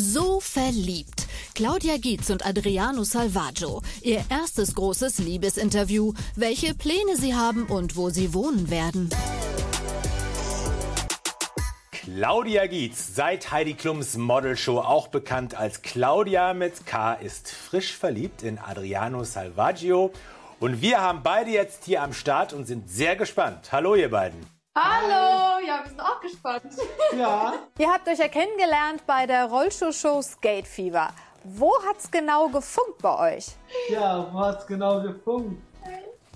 So verliebt. Claudia Gietz und Adriano Salvaggio. Ihr erstes großes Liebesinterview. Welche Pläne sie haben und wo sie wohnen werden. Claudia Gietz, seit Heidi Klums Modelshow auch bekannt als Claudia mit K, ist frisch verliebt in Adriano Salvaggio. Und wir haben beide jetzt hier am Start und sind sehr gespannt. Hallo ihr beiden. Hallo, ja, wir sind auch gespannt. Ja. Ihr habt euch ja kennengelernt bei der Rollschuh-Show Skate Fever. Wo hat's genau gefunkt bei euch? Ja, wo hat's genau gefunkt?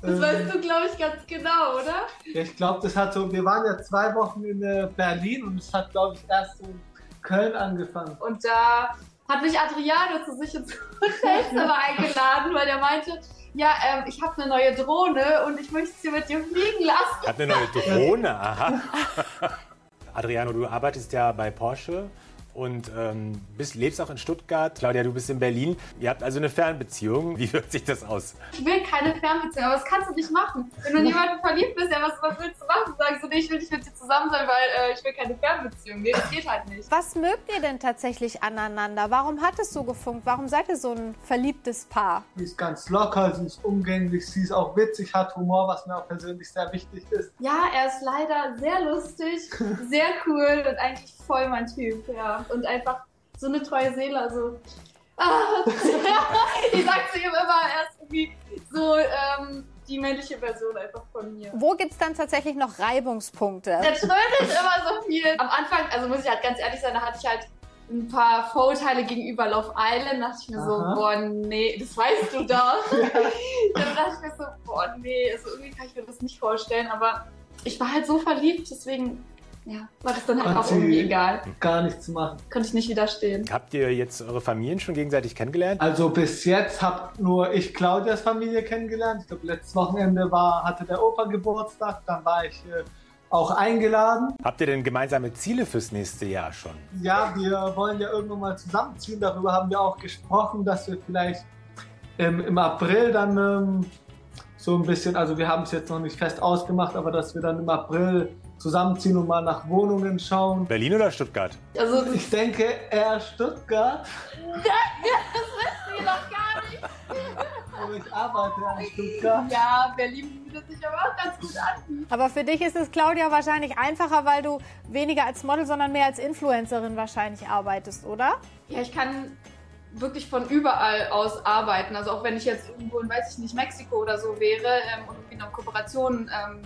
Das weißt du, glaube ich, ganz genau, oder? Ja, ich glaube, das hat so, wir waren ja zwei Wochen in äh, Berlin und es hat, glaube ich, erst in Köln angefangen. Und da hat mich Adriano zu sich ins Hotelzimmer eingeladen, weil er meinte, ja, ähm, ich habe eine neue Drohne und ich möchte sie mit dir fliegen lassen. Hat eine neue Drohne, aha. Adriano, du arbeitest ja bei Porsche und ähm, bist, lebst auch in Stuttgart. Claudia, du bist in Berlin. Ihr habt also eine Fernbeziehung. Wie wirkt sich das aus? Ich will keine Fernbeziehung, aber das kannst du nicht machen. Wenn du in jemanden verliebt bist, ja, was, was willst du machen? Sagst du, nee, ich will nicht mit dir zusammen sein, weil äh, ich will keine Fernbeziehung. Nee, das geht halt nicht. Was mögt ihr denn tatsächlich aneinander? Warum hat es so gefunkt? Warum seid ihr so ein verliebtes Paar? Sie ist ganz locker, sie ist umgänglich, sie ist auch witzig, hat Humor, was mir auch persönlich sehr wichtig ist. Ja, er ist leider sehr lustig, sehr cool und eigentlich voll mein Typ, ja. Und einfach so eine treue Seele, also. Ah, ich sag zu ihm immer, er ist irgendwie so ähm, die männliche Version einfach von mir. Wo gibt's dann tatsächlich noch Reibungspunkte? Der trödelt immer so viel. Am Anfang, also muss ich halt ganz ehrlich sein, da hatte ich halt ein paar Vorurteile gegenüber Love Island. Da dachte ich mir so, Aha. boah, nee, das weißt du doch. Dann dachte ich mir so, boah, nee, also irgendwie kann ich mir das nicht vorstellen. Aber ich war halt so verliebt, deswegen, ja, war das dann halt Und auch irgendwie egal. Gar nichts machen. Konnte ich nicht widerstehen. Habt ihr jetzt eure Familien schon gegenseitig kennengelernt? Also bis jetzt habe nur ich Claudias Familie kennengelernt. Ich glaube, letztes Wochenende war, hatte der Opa Geburtstag, dann war ich äh, auch eingeladen. Habt ihr denn gemeinsame Ziele fürs nächste Jahr schon? Ja, wir wollen ja irgendwann mal zusammenziehen. Darüber haben wir auch gesprochen, dass wir vielleicht ähm, im April dann ähm, so ein bisschen, also wir haben es jetzt noch nicht fest ausgemacht, aber dass wir dann im April zusammenziehen und mal nach Wohnungen schauen. Berlin oder Stuttgart? Also, das Ich denke eher Stuttgart, ist doch gar nicht. aber ich arbeite in Stuttgart. Ja, Berlin bietet sich aber auch ganz gut an. Aber für dich ist es, Claudia, wahrscheinlich einfacher, weil du weniger als Model, sondern mehr als Influencerin wahrscheinlich arbeitest, oder? Ja, ich kann wirklich von überall aus arbeiten. Also auch wenn ich jetzt irgendwo in, weiß ich nicht, Mexiko oder so wäre ähm, und irgendwie eine Kooperation ähm,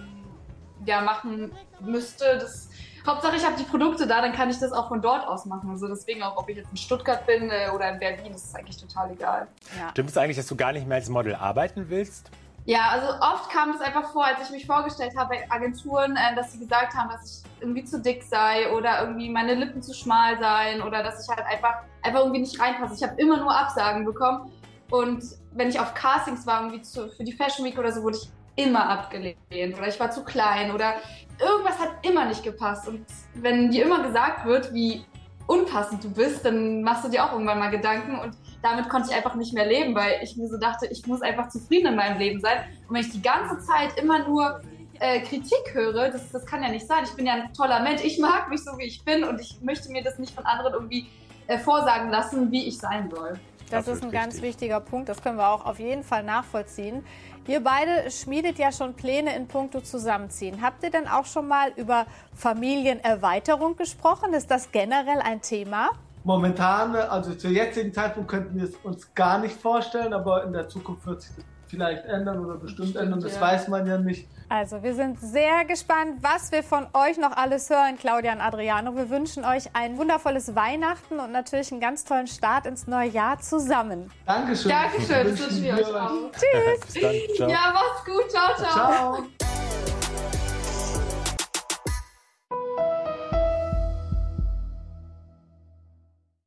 ja, machen müsste, das Hauptsache ich habe die Produkte da, dann kann ich das auch von dort aus machen. Also deswegen auch, ob ich jetzt in Stuttgart bin äh, oder in Berlin, das ist eigentlich total egal. Ja. Stimmt es eigentlich, dass du gar nicht mehr als Model arbeiten willst? Ja, also oft kam es einfach vor, als ich mich vorgestellt habe bei Agenturen, äh, dass sie gesagt haben, dass ich irgendwie zu dick sei oder irgendwie meine Lippen zu schmal seien oder dass ich halt einfach, einfach irgendwie nicht reinpasse. Ich habe immer nur Absagen bekommen und wenn ich auf Castings war, irgendwie zu, für die Fashion Week oder so, wurde ich immer abgelehnt oder ich war zu klein oder irgendwas hat immer nicht gepasst und wenn dir immer gesagt wird, wie unpassend du bist, dann machst du dir auch irgendwann mal Gedanken und damit konnte ich einfach nicht mehr leben, weil ich mir so dachte, ich muss einfach zufrieden in meinem Leben sein. Und wenn ich die ganze Zeit immer nur äh, Kritik höre, das, das kann ja nicht sein. Ich bin ja ein toller Mensch, ich mag mich so, wie ich bin und ich möchte mir das nicht von anderen irgendwie äh, vorsagen lassen, wie ich sein soll. Das Absolut ist ein ganz richtig. wichtiger Punkt, das können wir auch auf jeden Fall nachvollziehen. Ihr beide schmiedet ja schon Pläne in puncto Zusammenziehen. Habt ihr denn auch schon mal über Familienerweiterung gesprochen? Ist das generell ein Thema? Momentan, also zu jetzigen Zeitpunkt könnten wir es uns gar nicht vorstellen, aber in der Zukunft wird sich das vielleicht ändern oder bestimmt Bestimmt, ändern, das ja. weiß man ja nicht. Also, wir sind sehr gespannt, was wir von euch noch alles hören, Claudia und Adriano. Wir wünschen euch ein wundervolles Weihnachten und natürlich einen ganz tollen Start ins neue Jahr zusammen. Dankeschön. Dankeschön, das Wünschen wir euch auch. Tschüss! Dann. Ciao. Ja, mach's gut, ciao, ciao. Ciao.